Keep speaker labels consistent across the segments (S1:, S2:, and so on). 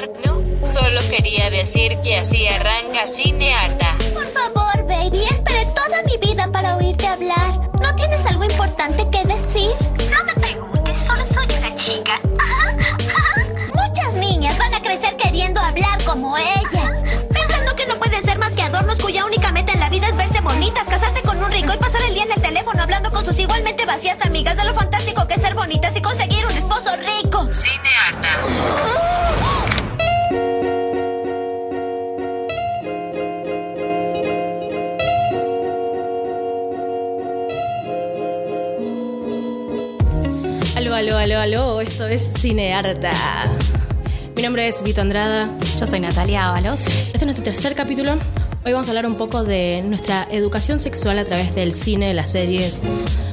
S1: ¿no? Solo quería decir que así arranca Cineata.
S2: Por favor, baby, esperé toda mi vida para oírte hablar. ¿No tienes algo importante que decir? No me preguntes, solo soy una chica. Muchas niñas van a crecer queriendo hablar como ella. Pensando que no pueden ser más que adornos cuya única meta en la vida es verse bonitas, casarse con un rico y pasar el día en el teléfono hablando con sus igualmente vacías amigas de lo fantástico que es ser bonitas y conseguir un esposo rico.
S1: Cineata.
S3: Aló, aló, aló, esto es Cinearta. Mi nombre es Vito Andrada.
S4: Yo soy Natalia Ábalos.
S3: Este es nuestro tercer capítulo. Hoy vamos a hablar un poco de nuestra educación sexual a través del cine, las series,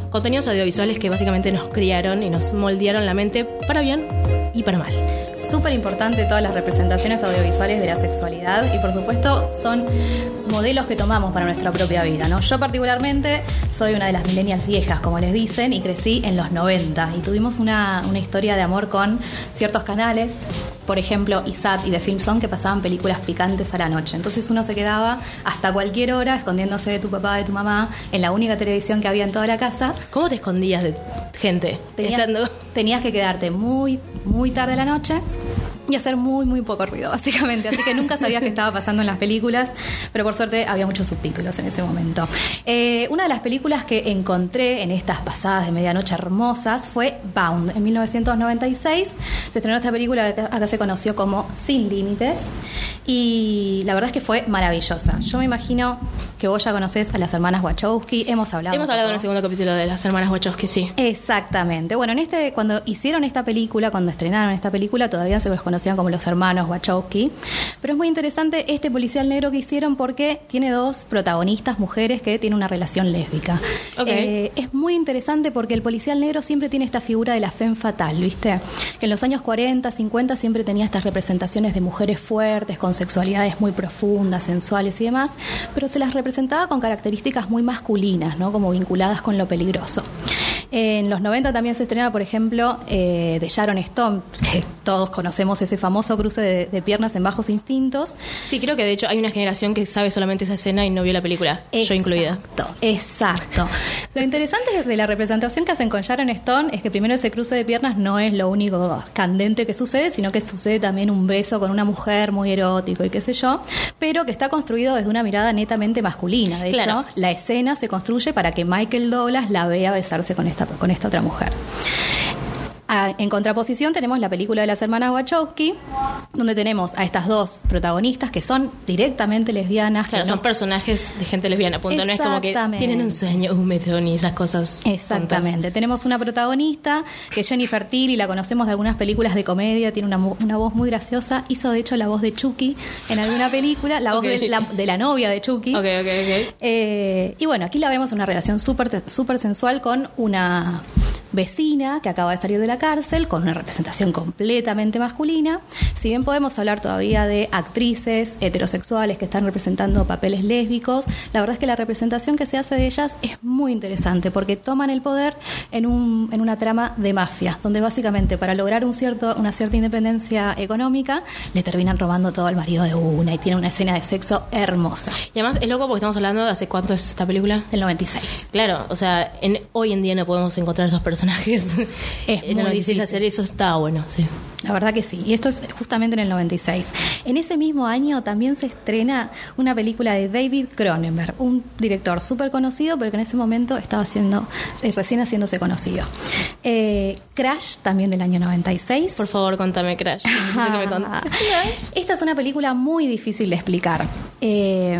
S3: contenidos audiovisuales que básicamente nos criaron y nos moldearon la mente para bien y para mal.
S4: Súper importante todas las representaciones audiovisuales de la sexualidad y por supuesto son modelos que tomamos para nuestra propia vida. ¿no? Yo particularmente soy una de las millennials viejas, como les dicen, y crecí en los 90 y tuvimos una, una historia de amor con ciertos canales, por ejemplo ISAT y The Film Zone, que pasaban películas picantes a la noche. Entonces uno se quedaba hasta cualquier hora escondiéndose de tu papá, de tu mamá, en la única televisión que había en toda la casa.
S3: ¿Cómo te escondías de gente?
S4: Tenías,
S3: Estando-
S4: tenías que quedarte muy, muy tarde a la noche y hacer muy, muy poco ruido, básicamente. Así que nunca sabías qué estaba pasando en las películas, pero por suerte había muchos subtítulos en ese momento. Eh, una de las películas que encontré en estas pasadas de medianoche hermosas fue Bound. En 1996 se estrenó esta película que acá se conoció como Sin Límites y la verdad es que fue maravillosa. Yo me imagino que vos ya conocés a las hermanas Wachowski, hemos hablado.
S3: Hemos hablado en el segundo capítulo de las hermanas Wachowski, sí.
S4: Exactamente. Bueno, en este, cuando hicieron esta película, cuando estrenaron esta película, todavía se los conocían como los hermanos Wachowski. Pero es muy interesante este policial negro que hicieron porque tiene dos protagonistas, mujeres, que tienen una relación lésbica. Eh, es muy interesante porque el policial negro siempre tiene esta figura de la femme fatal, ¿viste? Que en los años 40, 50 siempre tenía estas representaciones de mujeres fuertes, con sexualidades muy profundas, sensuales y demás, pero se las representaba con características muy masculinas, ¿no? Como vinculadas con lo peligroso. En los 90 también se estrenaba, por ejemplo, eh, de Sharon Stone, que todos conocemos ese famoso cruce de, de piernas en bajos instintos.
S3: Sí, creo que de hecho hay una generación que sabe solamente esa escena y no vio la película, yo incluida.
S4: Exacto, exacto. Lo interesante de la representación que hacen con Sharon Stone es que primero ese cruce de piernas no es lo único candente que sucede, sino que sucede también un beso con una mujer muy erótico y qué sé yo, pero que está construido desde una mirada netamente masculina. De
S3: Claro.
S4: hecho, la escena se construye para que Michael Douglas la vea besarse con esta, con esta otra mujer. Ah, En contraposición tenemos la película de las hermanas Wachowski, donde tenemos a estas dos protagonistas que son directamente lesbianas.
S3: Claro,
S4: no-
S3: son personajes de gente lesbiana, punto. No es como que tienen un sueño húmedo ni esas cosas.
S4: Exactamente. Tenemos una protagonista que es Jennifer Tilly, la conocemos de algunas películas de comedia, tiene una, voz muy graciosa. Hizo de hecho la voz de Chucky en alguna película, la voz de, la, de la novia de Chucky.
S3: Ok, ok, ok.
S4: Eh, y bueno, aquí la vemos en una relación súper súper sensual con una vecina que acaba de salir de la cárcel, con una representación completamente masculina. Si bien podemos hablar todavía de actrices heterosexuales que están representando papeles lésbicos, la verdad es que la representación que se hace de ellas es muy interesante porque toman el poder en, un, en una trama de mafia, donde básicamente para lograr un cierto, una cierta independencia económica le terminan robando todo al marido de una y tiene una escena de sexo hermosa.
S3: Y además es loco porque estamos hablando de hace cuánto es esta película.
S4: Del 96.
S3: Claro, o sea, en, hoy en día no podemos encontrar esos personajes.
S4: Es
S3: en
S4: muy
S3: 96
S4: difícil.
S3: hacer eso está bueno, sí.
S4: La verdad que sí. Y esto es justamente en el 96. En ese mismo año también se estrena una película de David Cronenberg, un director súper conocido, pero que en ese momento estaba haciendo, eh, recién haciéndose conocido. Eh, Crash, también del año 96.
S3: Por favor, contame Crash. Que me.
S4: Esta es una película muy difícil de explicar. Eh,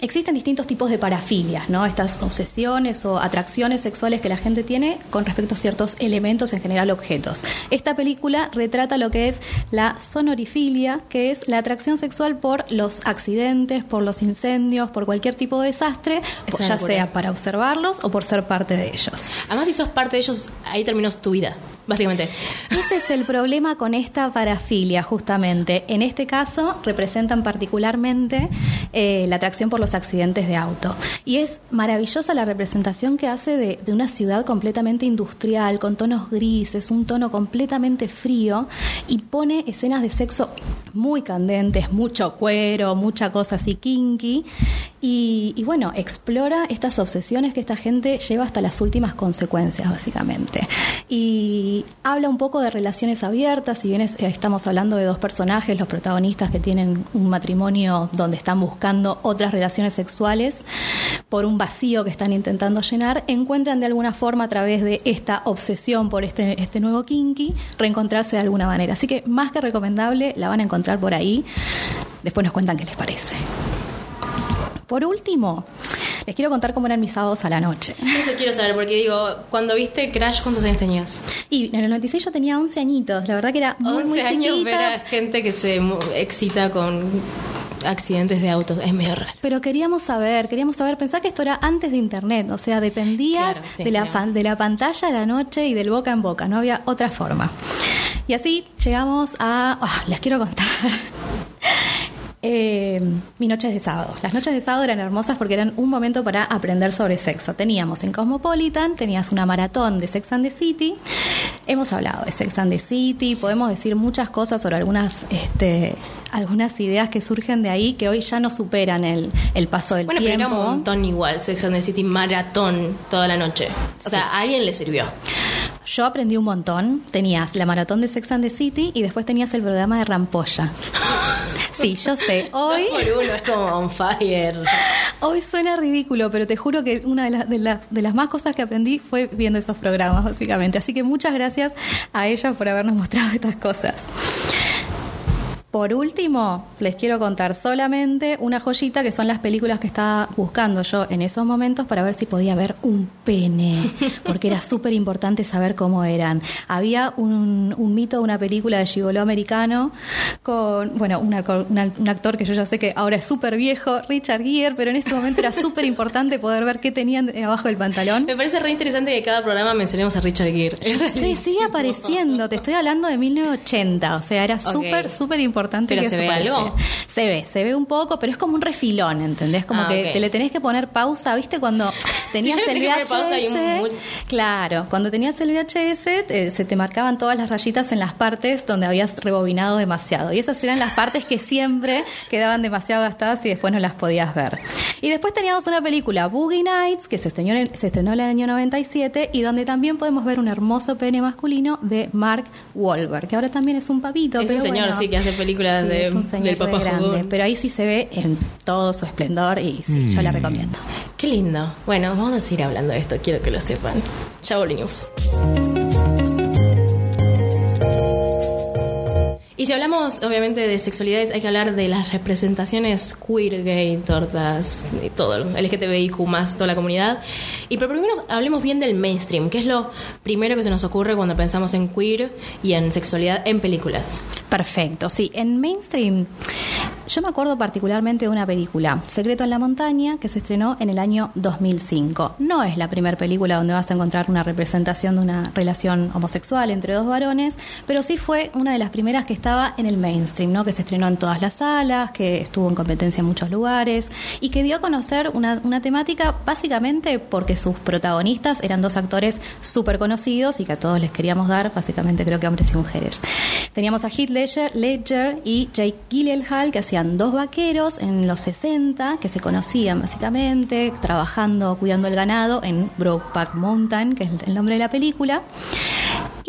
S4: existen distintos tipos de parafilias, ¿no? Estas obsesiones o atracciones sexuales que la gente tiene con respecto a ciertos elementos, en general objetos. Esta película retrata lo que es la sonorifilia, que es la atracción sexual por los accidentes, por los incendios, por cualquier tipo de desastre, ya
S3: locura.
S4: sea para observarlos o por ser parte de ellos.
S3: Además, si sos parte de ellos, ahí terminó tu vida. Básicamente.
S4: Ese es el problema con esta parafilia, justamente. En este caso, representan particularmente eh, la atracción por los accidentes de auto. Y es maravillosa la representación que hace de, una ciudad completamente industrial, con tonos grises, un tono completamente frío, y pone escenas de sexo muy candentes, mucho cuero, mucha cosa así kinky. Y, bueno, explora estas obsesiones que esta gente lleva hasta las últimas consecuencias, básicamente. Y habla un poco de relaciones abiertas, si bien es- estamos hablando de dos personajes, los protagonistas que tienen un matrimonio donde están buscando otras relaciones sexuales por un vacío que están intentando llenar, encuentran de alguna forma a través de esta obsesión por este, este nuevo kinky, reencontrarse de alguna manera. Así que más que recomendable, la van a encontrar por ahí. Después nos cuentan qué les parece. Por último, les quiero contar cómo eran mis sábados a la noche.
S3: Eso quiero saber, porque digo, cuando viste Crash, ¿cuántos años tenías?
S4: Y en el 96 yo tenía 11 añitos, la verdad que era muy,
S3: 11
S4: muy
S3: años
S4: chiquita.
S3: ver a gente que se excita con accidentes de autos. Es medio raro.
S4: Pero queríamos saber, queríamos saber, pensar que esto era antes de internet, o sea, dependías
S3: Claro, sí,
S4: de, la
S3: claro.
S4: de la pantalla a la noche y del boca en boca, no había otra forma. Y así llegamos a... ah, les quiero contar. Eh, mis noches de sábado. Las noches de sábado eran hermosas porque eran un momento para aprender sobre sexo. Teníamos en Cosmopolitan, tenías una maratón de Sex and the City. Hemos hablado de Sex and the City, podemos decir muchas cosas sobre algunas, este, algunas ideas que surgen de ahí que hoy ya no superan el, el paso del
S3: Bueno, pero
S4: tiempo.
S3: era un montón igual, Sex and the City maratón toda la noche. O sea, a alguien le sirvió.
S4: Yo aprendí un montón. Tenías la maratón de Sex and the City y después tenías el programa de Rampolla. Sí, yo sé. Hoy,
S3: Dos por uno es como on fire.
S4: hoy suena ridículo, pero te juro que una de, las de, la- de las más cosas que aprendí fue viendo esos programas, básicamente. Así que muchas gracias a ella por habernos mostrado estas cosas. Por último, les quiero contar solamente una joyita que son las películas que estaba buscando yo en esos momentos para ver si podía ver un pene, porque era súper importante saber cómo eran. Había un, un mito de una película de gigoló americano con, bueno, un, un actor que yo ya sé que ahora es súper viejo, Richard Gere, pero en ese momento era súper importante poder ver qué tenían abajo del pantalón.
S3: Me parece re interesante que cada programa mencionemos a Richard Gere.
S4: Sí, sigue apareciendo. Te estoy hablando de 1980. O sea, era súper, súper importante.
S3: ¿Pero
S4: que
S3: se ve algo?
S4: Se ve, se ve un poco, pero es como un refilón, ¿entendés? Como
S3: Ah,
S4: que te le tenés que poner pausa. ¿Viste cuando tenías el
S3: un
S4: VHS? Claro, cuando tenías el VHS te- se te marcaban todas las rayitas en las partes donde habías rebobinado demasiado. Y esas eran las partes que siempre quedaban demasiado gastadas y después no las podías ver. Y después teníamos una película, Boogie Nights, que se estrenó, en el- se estrenó en el año 97 y donde también podemos ver un hermoso pene masculino de Mark Wahlberg, que ahora también es un papito.
S3: Es
S4: pero
S3: un señor,
S4: bueno,
S3: sí, que hace películas de-
S4: es un señor
S3: del papá
S4: grande,
S3: jugón.
S4: Pero ahí sí se ve en todo su esplendor y sí, yo la recomiendo.
S3: Qué lindo. Bueno, vamos a seguir hablando de esto, quiero que lo sepan. Ya volvimos. Y si hablamos, obviamente, de sexualidades, hay que hablar de las representaciones queer, gay, tortas, y todo, LGTBIQ, toda la comunidad. Y pero primero hablemos bien del mainstream, que es lo primero que se nos ocurre cuando pensamos en queer y en sexualidad en películas.
S4: Perfecto, sí. En mainstream, yo me acuerdo particularmente de una película, Secreto en la Montaña, que se estrenó en el año 2005. No es la primera película donde vas a encontrar una representación de una relación homosexual entre dos varones, pero sí fue una de las primeras que estaba en el mainstream, ¿no? que se estrenó en todas las salas, que estuvo en competencia en muchos lugares y que dio a conocer una, una temática básicamente porque sus protagonistas eran dos actores súper conocidos y que a todos les queríamos dar, básicamente creo que hombres y mujeres. Teníamos a Heath Ledger, Ledger y Jake Gyllenhaal que hacían dos vaqueros en los 60 que se conocían básicamente trabajando, cuidando el ganado en Brokeback Mountain, que es el nombre de la película.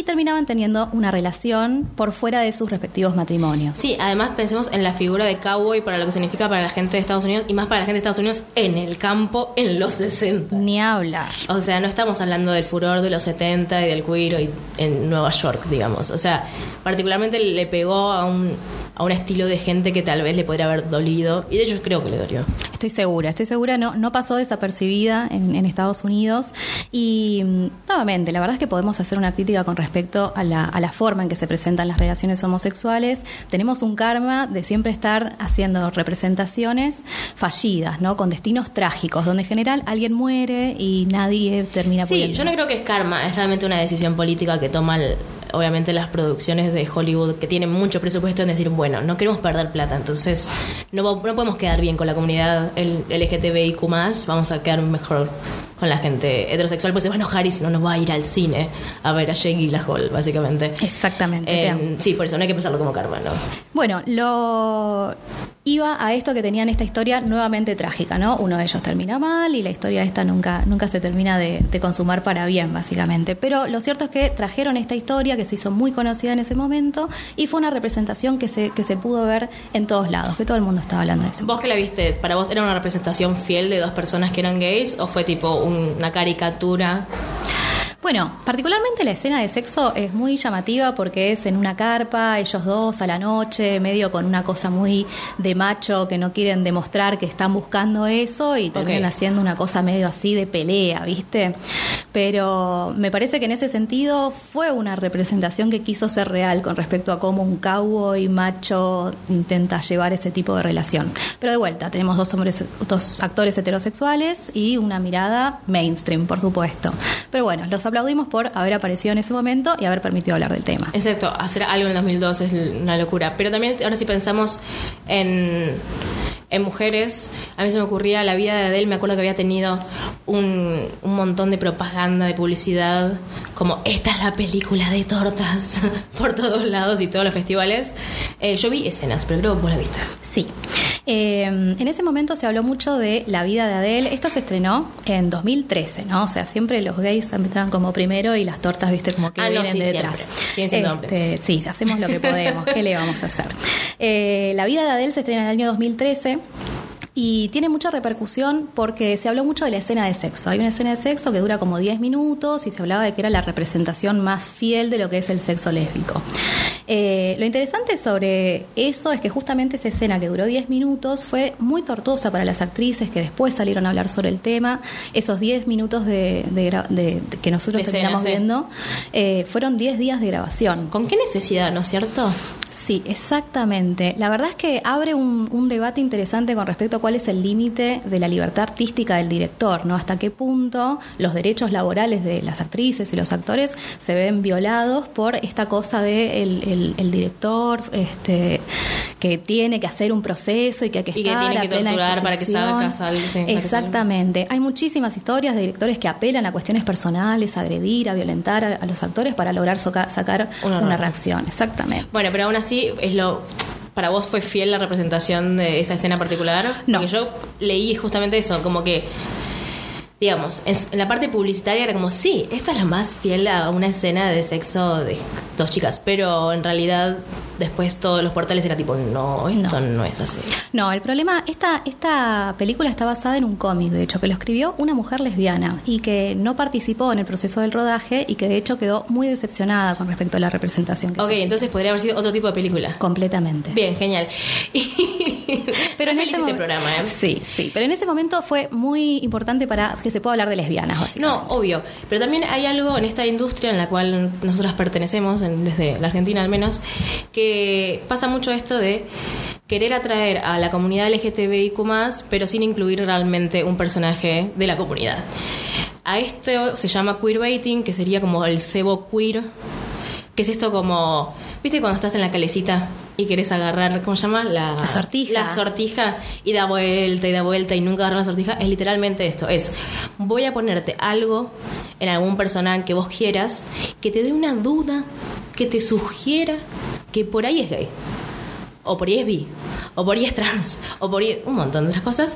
S4: Y terminaban teniendo una relación por fuera de sus respectivos matrimonios.
S3: Sí, además pensemos en la figura de cowboy para lo que significa para la gente de Estados Unidos y más para la gente de Estados Unidos en el campo en los 60.
S4: Ni hablar.
S3: O sea, no estamos hablando del furor de los 70 y del queer en Nueva York, digamos. O sea, particularmente le pegó a un, a un estilo de gente que tal vez le podría haber dolido. Y de hecho creo que le dolió.
S4: Estoy segura, estoy segura, no, no pasó desapercibida en, en Estados Unidos. Y mm, nuevamente, la verdad es que podemos hacer una crítica con respecto a la, a la forma en que se presentan las relaciones homosexuales. Tenemos un karma de siempre estar haciendo representaciones fallidas, ¿no? Con destinos trágicos, donde en general alguien muere y nadie termina
S3: Sí,
S4: pudiendo.
S3: yo no creo que es karma, es realmente una decisión política que toma el- obviamente las producciones de Hollywood que tienen mucho presupuesto en decir, bueno, no queremos perder plata, entonces no, no podemos quedar bien con la comunidad el LGTBIQ vamos a quedar mejor con la gente heterosexual, pues se va a enojar y si no nos va a ir al cine a ver a Jake Hall, básicamente.
S4: Exactamente.
S3: Eh, sí, por eso no hay que pensarlo como karma, ¿no?
S4: Bueno, lo iba a esto que tenían esta historia nuevamente trágica, ¿no? Uno de ellos termina mal y la historia esta nunca, nunca se termina de, consumar para bien, básicamente. Pero lo cierto es que trajeron esta historia que se hizo muy conocida en ese momento y fue una representación que se, que se pudo ver en todos lados, que todo el mundo estaba hablando de eso.
S3: ¿Vos que la viste? ¿Para vos era una representación fiel de dos personas que eran gays o fue tipo una caricatura?
S4: Bueno, particularmente la escena de sexo es muy llamativa porque es en una carpa, ellos dos a la noche, medio con una cosa muy de macho que no quieren demostrar que están buscando eso y terminan haciendo una cosa medio así de pelea, ¿viste? Pero me parece que en ese sentido fue una representación que quiso ser real con respecto a cómo un cowboy macho intenta llevar ese tipo de relación. Pero de vuelta, tenemos dos hombres, dos actores heterosexuales y una mirada mainstream, por supuesto. Pero bueno, los aplaudimos por haber aparecido en ese momento y haber permitido hablar del tema.
S3: Exacto, hacer algo en 2002 es una locura. Pero también ahora si pensamos en, en mujeres, a mí se me ocurría la vida de Adele, me acuerdo que había tenido un, un montón de propaganda, de publicidad, como esta es la película de tortas por todos lados y todos los festivales. Eh, yo vi escenas, pero creo que vos la viste.
S4: Sí. Eh, en ese momento se habló mucho de la vida de Adele. Esto se estrenó en 2013, ¿no? O sea, siempre los gays entraban como primero y las tortas, viste, como que
S3: ah,
S4: vienen
S3: no,
S4: detrás.
S3: Siendo este,
S4: sí, hacemos lo que podemos. ¿Qué le vamos a hacer? Eh, la vida de Adele se estrena en el año 2013 y tiene mucha repercusión porque se habló mucho de la escena de sexo. Hay una escena de sexo que dura como 10 minutos y se hablaba de que era la representación más fiel de lo que es el sexo lésbico. Eh, lo interesante sobre eso es que justamente esa escena que duró 10 minutos fue muy tortuosa para las actrices que después salieron a hablar sobre el tema. Esos 10 minutos de, que nosotros terminamos viendo eh, fueron 10 días de grabación.
S3: ¿Con qué necesidad, no es cierto?
S4: Sí, exactamente. La verdad es que abre un, un debate interesante con respecto a cuál es el límite de la libertad artística del director, ¿no? Hasta qué punto los derechos laborales de las actrices y los actores se ven violados por esta cosa de el, director este, que tiene que hacer un proceso y que hay que estar
S3: tiene que torturar para que salga
S4: Exactamente. Hay muchísimas historias de directores que apelan a cuestiones personales, a agredir, a violentar a, los actores para lograr sacar una, reacción. Exactamente.
S3: Bueno, pero aún así es lo ¿Para vos fue fiel la representación de esa escena particular?
S4: No.
S3: Porque yo leí justamente eso, como que, digamos, en, la parte publicitaria era como, sí, esta es la más fiel a una escena de sexo de dos chicas, pero en realidad después todos los portales era tipo, no, esto no, es así.
S4: No, el problema, esta, esta película está basada en un cómic, de hecho, que lo escribió una mujer lesbiana y que no participó en el proceso del rodaje y que de hecho quedó muy decepcionada con respecto a la representación que
S3: Ok, entonces podría haber sido otro tipo de película.
S4: Completamente.
S3: Bien, genial. pero en este programa, ¿eh?
S4: Sí, sí, pero en ese momento fue muy importante para que se pueda hablar de lesbianas, básicamente.
S3: No, obvio, pero también hay algo en esta industria en la cual nosotras pertenecemos, desde la Argentina al menos, que pasa mucho esto de querer atraer a la comunidad LGTBIQ pero sin incluir realmente un personaje de la comunidad. A esto se llama queerbaiting, que sería como el cebo queer, que es esto como, ¿viste cuando estás en la calecita y querés agarrar, ¿cómo se llama?
S4: La, sortija.
S3: La sortija y da vuelta y da vuelta y nunca agarra la sortija. Es literalmente esto, es voy a ponerte algo en algún personaje que vos quieras que te dé una duda, que te sugiera que por ahí es gay, o por ahí es bi, o por ahí es trans, o por ahí un montón de otras cosas.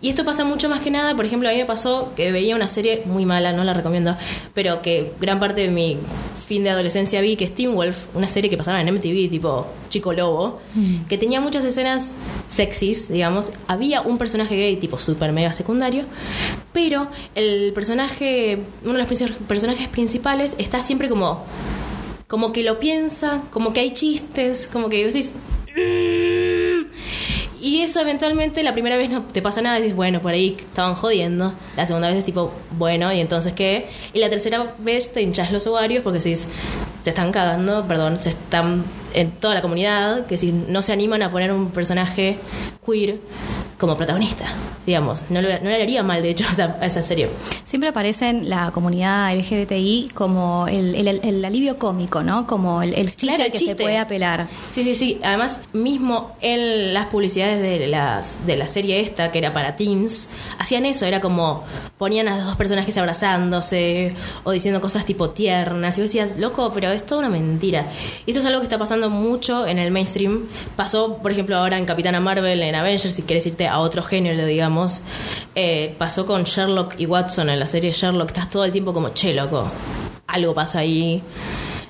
S3: Y esto pasa mucho más que nada, por ejemplo, a mí me pasó que veía una serie muy mala, no la recomiendo, pero que gran parte de mi fin de adolescencia vi, que es Teen Wolf, una serie que pasaba en MTV, tipo Chico Lobo, mm. que tenía muchas escenas sexys, digamos. Había un personaje gay, tipo super mega secundario, pero el personaje, uno de los personajes principales está siempre como como que lo piensa, como que hay chistes, como que decís... Mm". Y eso eventualmente la primera vez no te pasa nada, decís, bueno, por ahí estaban jodiendo. La segunda vez es tipo, bueno, ¿y entonces qué? Y la tercera vez te hinchas los ovarios porque decís, se están cagando, perdón, se están en toda la comunidad, que si no se animan a poner un personaje queer como protagonista, digamos. No, le- no le haría mal, de hecho, a esa, a esa serie.
S4: Siempre aparecen la comunidad LGBTI como el, el- el alivio cómico, ¿no? Como el, chiste
S3: Claro,
S4: que se puede apelar.
S3: Sí, sí, sí. Además, mismo en las publicidades de, las, de la serie esta, que era para teens, hacían eso. Era como ponían a los dos personajes abrazándose o diciendo cosas tipo tiernas. Y vos decías, loco, pero es toda una mentira. Y eso es algo que está pasando mucho en el mainstream. Pasó, por ejemplo, ahora en Capitana Marvel, en Avengers, si quieres irte a otro género, digamos. Eh, pasó con Sherlock y Watson en la serie Sherlock. Estás todo el tiempo como, che, loco, algo pasa ahí.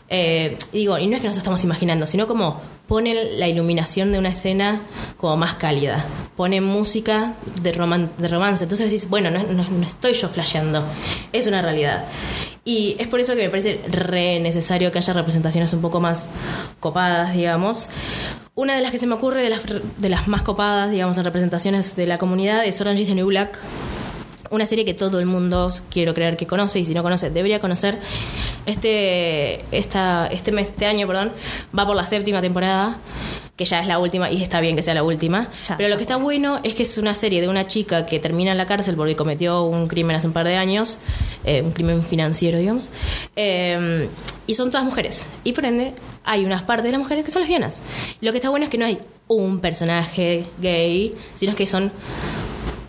S3: Eh, digo, y no es que nos estamos imaginando, sino como ponen la iluminación de una escena como más cálida. Ponen música de, roman- de romance. Entonces decís, bueno, no, no- no estoy yo flasheando, es una realidad. Y es por eso que me parece re necesario que haya representaciones un poco más copadas, digamos. Una de las que se me ocurre de las, de las más copadas, digamos, en representaciones de la comunidad es Orange is the New Black. Una serie que todo el mundo quiero creer que conoce y si no conoce debería conocer. Este, esta, este mes, este año, perdón, va por la séptima temporada, que ya es la última y está bien que sea la última.
S4: Ya,
S3: Pero lo que está bueno es que es una serie de una chica que termina en la cárcel porque cometió un crimen hace un par de años, eh, un crimen financiero, digamos. Eh, y son todas mujeres. Y por ende, hay unas partes de las mujeres que son lesbianas. Lo que está bueno es que no hay un personaje gay, sino que son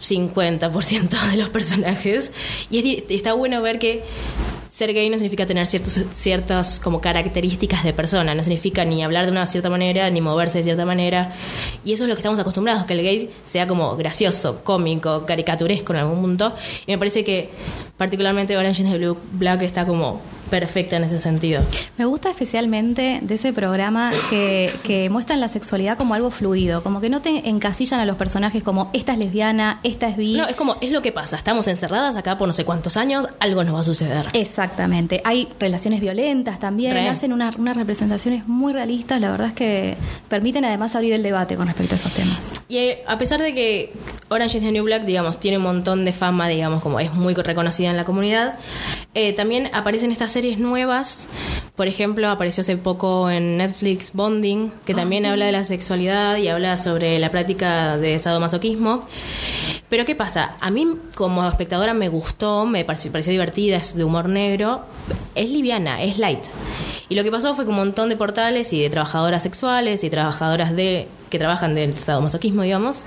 S3: 50% de los personajes. Y es está bueno ver que ser gay no significa tener ciertos, ciertas como características de persona, no significa ni hablar de una cierta manera, ni moverse de cierta manera. Y eso es lo que estamos acostumbrados, que el gay sea como gracioso, cómico, caricaturesco en algún punto. Y me parece que particularmente Orange is the Blue Black está como perfecta en ese sentido.
S4: Me gusta especialmente de ese programa que, que muestran la sexualidad como algo fluido, como que no te encasillan a los personajes como esta es lesbiana, esta es bi.
S3: No, es como, es lo que pasa, estamos encerradas acá por no sé cuántos años, algo nos va a suceder.
S4: Exactamente. Hay relaciones violentas también,
S3: Re.
S4: hacen una- unas representaciones muy realistas, la verdad es que permiten además abrir el debate con respecto a esos temas.
S3: Y eh, a pesar de que Orange is the New Black, digamos, tiene un montón de fama, digamos, como es muy reconocida en la comunidad, eh, también aparecen estas series nuevas. Por ejemplo, apareció hace poco en Netflix Bonding, que también habla de la sexualidad y habla sobre la práctica de sadomasoquismo. Pero ¿qué pasa? A mí como espectadora me gustó, me pareció, pareció divertida, es de humor negro, es liviana, es light. Y lo que pasó fue que un montón de portales y de trabajadoras sexuales y trabajadoras de que trabajan del sadomasoquismo, digamos,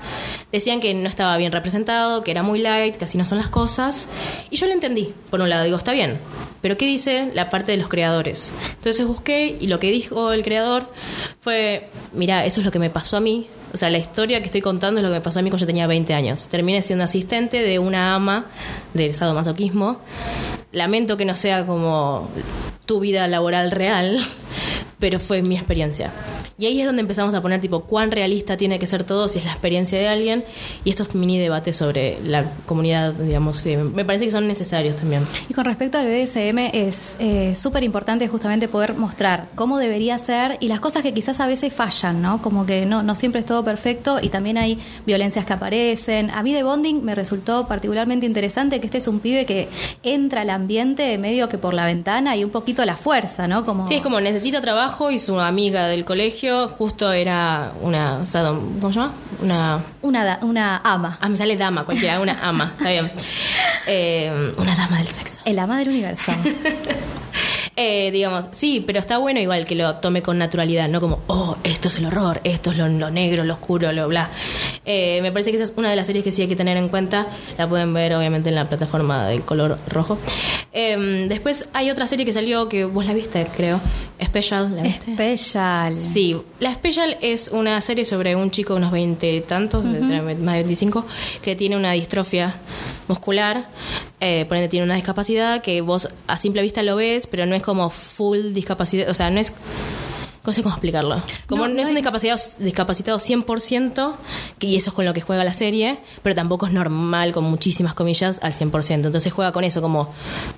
S3: decían que no estaba bien representado, que era muy light, que así no son las cosas. Y yo lo entendí. Por un lado, digo, está bien. Pero ¿qué dice la parte de los creadores? Entonces busqué y lo que dijo el creador fue, mira, eso es lo que me pasó a mí. O sea, la historia que estoy contando es lo que me pasó a mí cuando yo tenía 20 años. Terminé siendo asistente de una ama del sadomasoquismo. Lamento que no sea como tu vida laboral real, pero fue mi experiencia. Y ahí es donde empezamos a poner tipo cuán realista tiene que ser todo si es la experiencia de alguien y estos mini debates sobre la comunidad, digamos, que me parece que son necesarios también.
S4: Y con respecto al BDSM es eh, súper importante justamente poder mostrar cómo debería ser y las cosas que quizás a veces fallan, ¿no? Como que no, no siempre es todo perfecto y también hay violencias que aparecen. A mí de Bonding me resultó particularmente interesante que este es un pibe que entra al ambiente medio que por la ventana y un poquito a la fuerza, ¿no? Como...
S3: Sí, es como necesita trabajo y su amiga del colegio justo era una, ¿cómo se llama? Una
S4: Una, da- una ama.
S3: Ah, me sale dama, cualquiera, una ama, está bien. Eh, una dama del sexo.
S4: El ama del universo.
S3: Eh, digamos, sí, pero está bueno igual que lo tome con naturalidad, no como, oh, esto es el horror, esto es lo, lo negro, lo oscuro, lo bla. Eh, me parece que esa es una de las series que sí hay que tener en cuenta. La pueden ver, obviamente, en la plataforma del color rojo. Eh, después hay otra serie que salió que vos la viste, creo. Special, ¿la viste?
S4: Especial.
S3: Sí, La Special es una serie sobre un chico de unos 20 y tantos, más de 25, que tiene una distrofia muscular, eh, por ende tiene una discapacidad que vos a simple vista lo ves, pero no es como full discapacidad, o sea, no es... No sé cómo explicarlo. Como
S4: No,
S3: no, es un discapacitado, discapacitado 100%, que- y eso es con lo que juega la serie, pero tampoco es normal, con muchísimas comillas, al 100%. Entonces juega con eso, como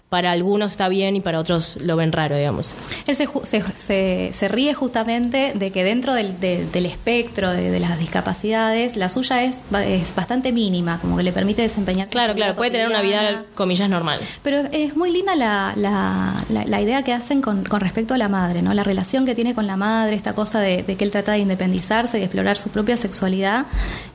S3: para algunos está bien y para otros lo ven raro, digamos.
S4: Él se, se, se- se ríe justamente de que dentro del, de- del espectro de, de las discapacidades, la suya es, es bastante mínima, como que le permite desempeñarse. en
S3: Claro, claro, puede tener una vida, comillas, normal.
S4: Pero es muy linda la, la, la- la idea que hacen con, con respecto a la madre, ¿no? La relación que tiene con la madre, esta cosa de, de que él trata de independizarse y de explorar su propia sexualidad.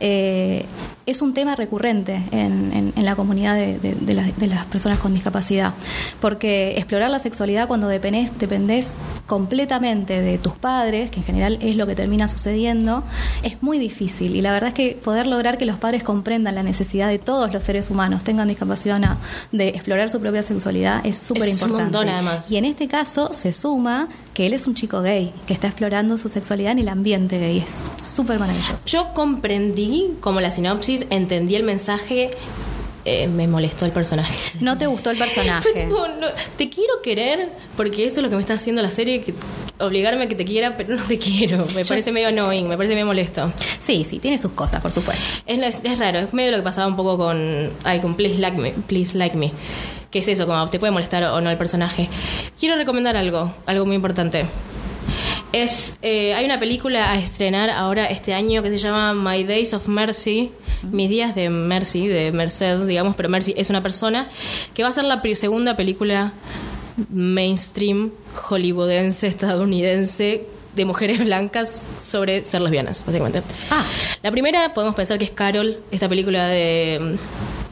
S4: eh, es un tema recurrente en, en- en la comunidad de, las, de las personas con discapacidad. Porque explorar la sexualidad cuando dependés, dependés completamente de tus padres, que en general es lo que termina sucediendo, es muy difícil. Y la verdad es que poder lograr que los padres comprendan la necesidad de todos los seres humanos, tengan discapacidad o no, de explorar su propia sexualidad, es súper importante. Y en este caso se suma que él es un chico gay, que está explorando su sexualidad en el ambiente gay. Es súper maravilloso.
S3: Yo comprendí como la sinopsis, entendí el mensaje, eh, me molestó el personaje.
S4: ¿No te gustó el
S3: Fue
S4: personaje?
S3: tipo, no, te quiero querer porque eso es lo que me está haciendo la serie, que obligarme a que te quiera, pero no te quiero. Me
S4: Yo
S3: parece medio annoying, me parece medio molesto.
S4: Sí, sí, tiene sus cosas, por supuesto.
S3: Es, es, es raro, es medio lo que pasaba un poco con, ay, con Please Like Me, Please Like Me. Que es eso, como te puede molestar o no el personaje. Quiero recomendar algo, algo muy importante. Es, eh, hay una película a estrenar ahora este año que se llama My Days of Mercy, Mis días de Mercy, de Merced, digamos, pero Mercy es una persona que va a ser la segunda película mainstream hollywoodense, estadounidense de mujeres blancas sobre ser lesbianas, básicamente.
S4: Ah.
S3: La primera podemos pensar que es Carol, esta película de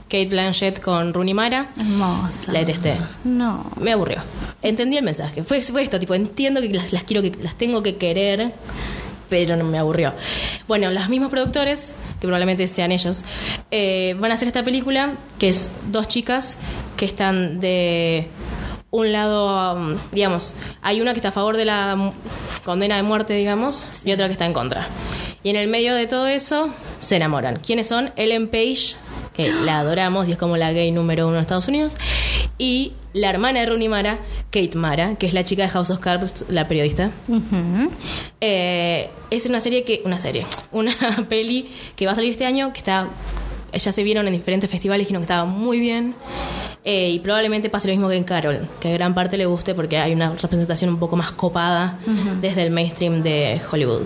S3: Kate Blanchett con Rooney Mara.
S4: Hermosa.
S3: La detesté.
S4: No.
S3: Me aburrió. Entendí el mensaje. Fue, fue esto, tipo, entiendo que las, las quiero que las tengo que querer, pero no me aburrió. Bueno, los mismos productores, que probablemente sean ellos, eh, van a hacer esta película que es dos chicas que están de un lado, um, digamos, hay una que está a favor de la condena de muerte, digamos, y otra que está en contra. Y en el medio de todo eso se enamoran. ¿Quiénes son? Ellen Page, que la adoramos y es como la gay número uno de Estados Unidos, y la hermana de Rooney Mara, Kate Mara, que es la chica de House of Cards, la periodista. Eh, es una serie que. Una serie. Una peli que va a salir este año que está. Ya se vieron en diferentes festivales y dijeron que estaba muy bien. Eh, y probablemente pase lo mismo que en Carol, que a gran parte le guste porque hay una representación un poco más copada desde el mainstream de Hollywood.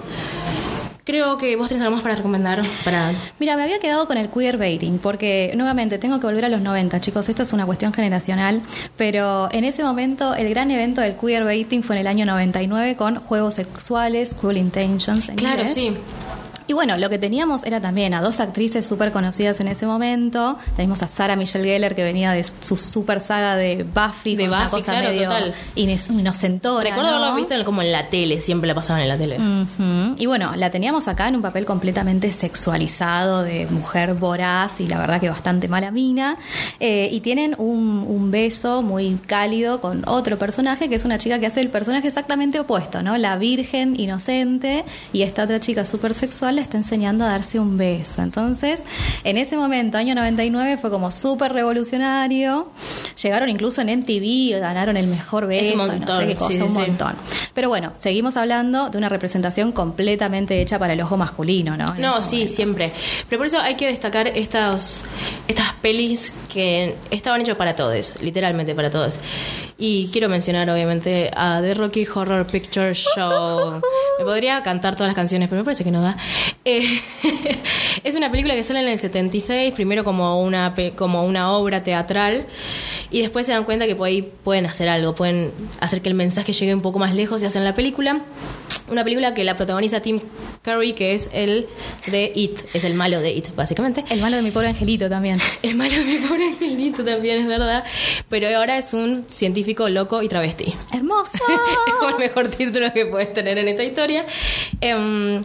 S3: Creo que vos tenés algo más para recomendar. Para...
S4: Mira, me había quedado con el queerbaiting, porque nuevamente tengo que volver a los 90, chicos, esto es una cuestión generacional, pero en ese momento el gran evento del queerbaiting fue en el año 99 con Juegos Sexuales, Cruel Intentions. en
S3: Claro,
S4: inglés.
S3: sí.
S4: Y bueno, lo que teníamos era también a dos actrices súper conocidas en ese momento. Teníamos a Sarah Michelle Gellar, que venía de su super saga de Buffy,
S3: De
S4: con una
S3: Buffy,
S4: cosa
S3: claro,
S4: medio
S3: total.
S4: inocentona.
S3: Recuerdo
S4: ¿no?
S3: haberlo visto como en la tele, siempre la pasaban en la tele.
S4: Y bueno, la teníamos acá en un papel completamente sexualizado, de mujer voraz y la verdad que bastante mala mina. Eh, y tienen un, un beso muy cálido con otro personaje, que es una chica que hace el personaje exactamente opuesto, ¿no? La virgen inocente y esta otra chica súper sexual le está enseñando a darse un beso. Entonces, en ese momento, año 99, fue como súper revolucionario. Llegaron incluso en MTV, ganaron el mejor beso,
S3: Es un
S4: no sé
S3: montón,
S4: qué cosa,
S3: sí,
S4: un
S3: sí,
S4: montón. Pero bueno, seguimos hablando de una representación completamente hecha para el ojo masculino, ¿no? En
S3: No, sí,
S4: momento.
S3: siempre. Pero por eso hay que destacar estas, estas pelis que estaban hechas para todos, literalmente para todos. Y quiero mencionar, obviamente, a The Rocky Horror Picture Show. Me podría cantar todas las canciones, pero me parece que no da. Eh, es una película que sale en el 76, primero como una, como una obra teatral, y después se dan cuenta que por ahí pueden hacer algo, pueden hacer que el mensaje llegue un poco más lejos y hacen la película. Una película que la protagoniza Tim Curry, que es el de It, es el malo de It, básicamente.
S4: El malo de mi pobre angelito también.
S3: El malo de mi pobre angelito también, es verdad. Pero ahora es un científico loco y travesti.
S4: ¡Hermoso!
S3: es el mejor título que puedes tener en esta historia. Em,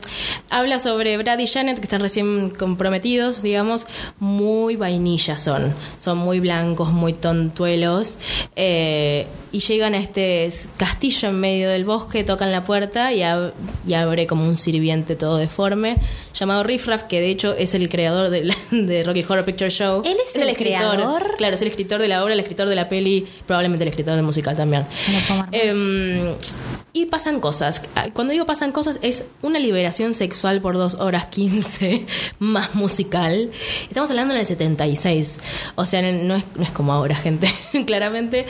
S3: habla sobre Brad y Janet, que están recién comprometidos, digamos, muy vainillas son. Son muy blancos, muy tontuelos. eh, y llegan a este castillo en medio del bosque, tocan la puerta y, ab- y abre como un sirviente todo deforme, llamado Riff Raff, que de hecho es el creador de, la- de Rocky Horror Picture Show.
S4: ¿Él es el creador?
S3: Claro, es el escritor de la obra, el escritor de la peli, probablemente el escritor del musical también. Em, y pasan cosas. Cuando digo pasan cosas, es una liberación sexual por dos horas 15, más musical. Estamos hablando en el 76. O sea, no es, no es como ahora, gente, claramente.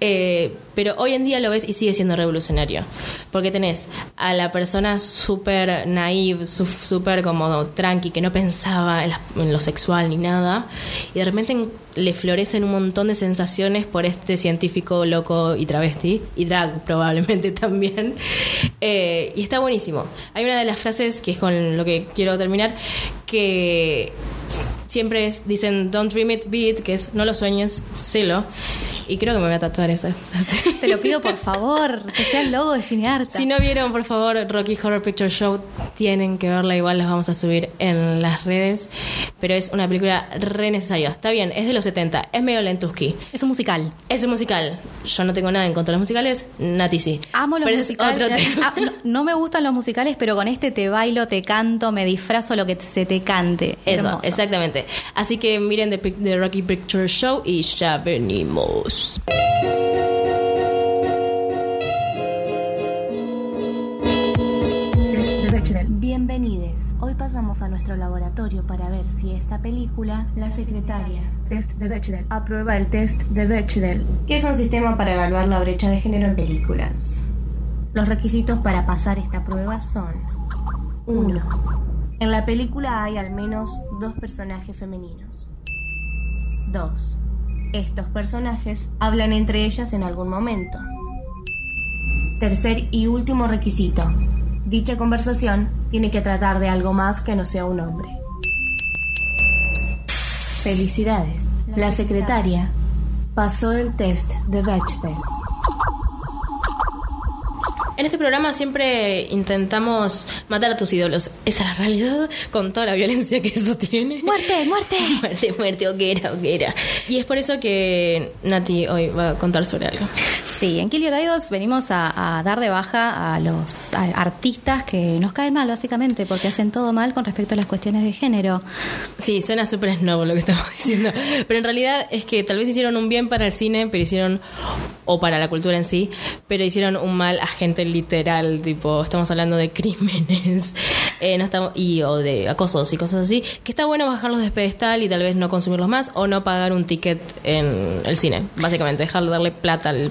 S3: Eh, pero hoy en día lo ves y sigue siendo revolucionario. Porque tenés a la persona súper naive, súper como tranqui, que no pensaba en, lo sexual ni nada. Y de repente en- le florecen un montón de sensaciones por este científico loco y travesti. Y drag probablemente también. Eh, y está buenísimo. Hay una de las frases que es con lo que quiero terminar, que siempre dicen don't dream it, be it, que es no lo sueñes, sélo. Y creo que me voy a tatuar esa frase.
S4: Te lo pido por favor, que sea el logo de cinearta.
S3: Si no vieron, por favor, Rocky Horror Picture Show, tienen que verla. Igual las vamos a subir en las redes. Pero es una película re necesaria. Está bien, es de los 70, es medio lentuski.
S4: Es un musical.
S3: Es un musical. Yo no tengo nada en contra de los musicales. Nati sí.
S4: Amo los
S3: Pero es
S4: musicales.
S3: otro tema.
S4: Ah, no, no me gustan los musicales, pero con este te bailo, te canto, me disfrazo lo que se te cante.
S3: Eso,
S4: Hermoso.
S3: exactamente. Así que miren The, The Rocky Picture Show y ya venimos.
S5: Bienvenidos. Hoy pasamos a nuestro laboratorio para ver si esta película, La Secretaria, test de Bechdel, aprueba el test de Bechdel, que es un sistema para evaluar la brecha de género en películas. Los requisitos para pasar esta prueba son 1. En la película hay al menos dos personajes femeninos. 2. Estos personajes hablan entre ellas en algún momento. Tercer y último requisito. Dicha conversación tiene que tratar de algo más que no sea un hombre. Felicidades. La secretaria pasó el test de Bechdel.
S3: En este programa siempre intentamos matar a tus ídolos. Esa es la realidad, con toda la violencia que eso tiene.
S4: ¡Muerte, muerte!
S3: Muerte, muerte, hoguera, hoguera. Y es por eso que Nati hoy va a contar sobre algo.
S4: Sí, en Kill Your Idols venimos a, a dar de baja a los a artistas que nos caen mal, básicamente, porque hacen todo mal con respecto a las cuestiones de género.
S3: Sí, suena súper snob lo que estamos diciendo. Pero en realidad es que tal vez hicieron un bien para el cine, pero hicieron, o para la cultura en sí, pero hicieron un mal a gente literal, tipo, estamos hablando de crímenes, eh, no estamos, y, o de acosos y cosas así, que está bueno bajarlos de pedestal y tal vez no consumirlos más, o no pagar un ticket en el cine, básicamente, dejar de darle plata al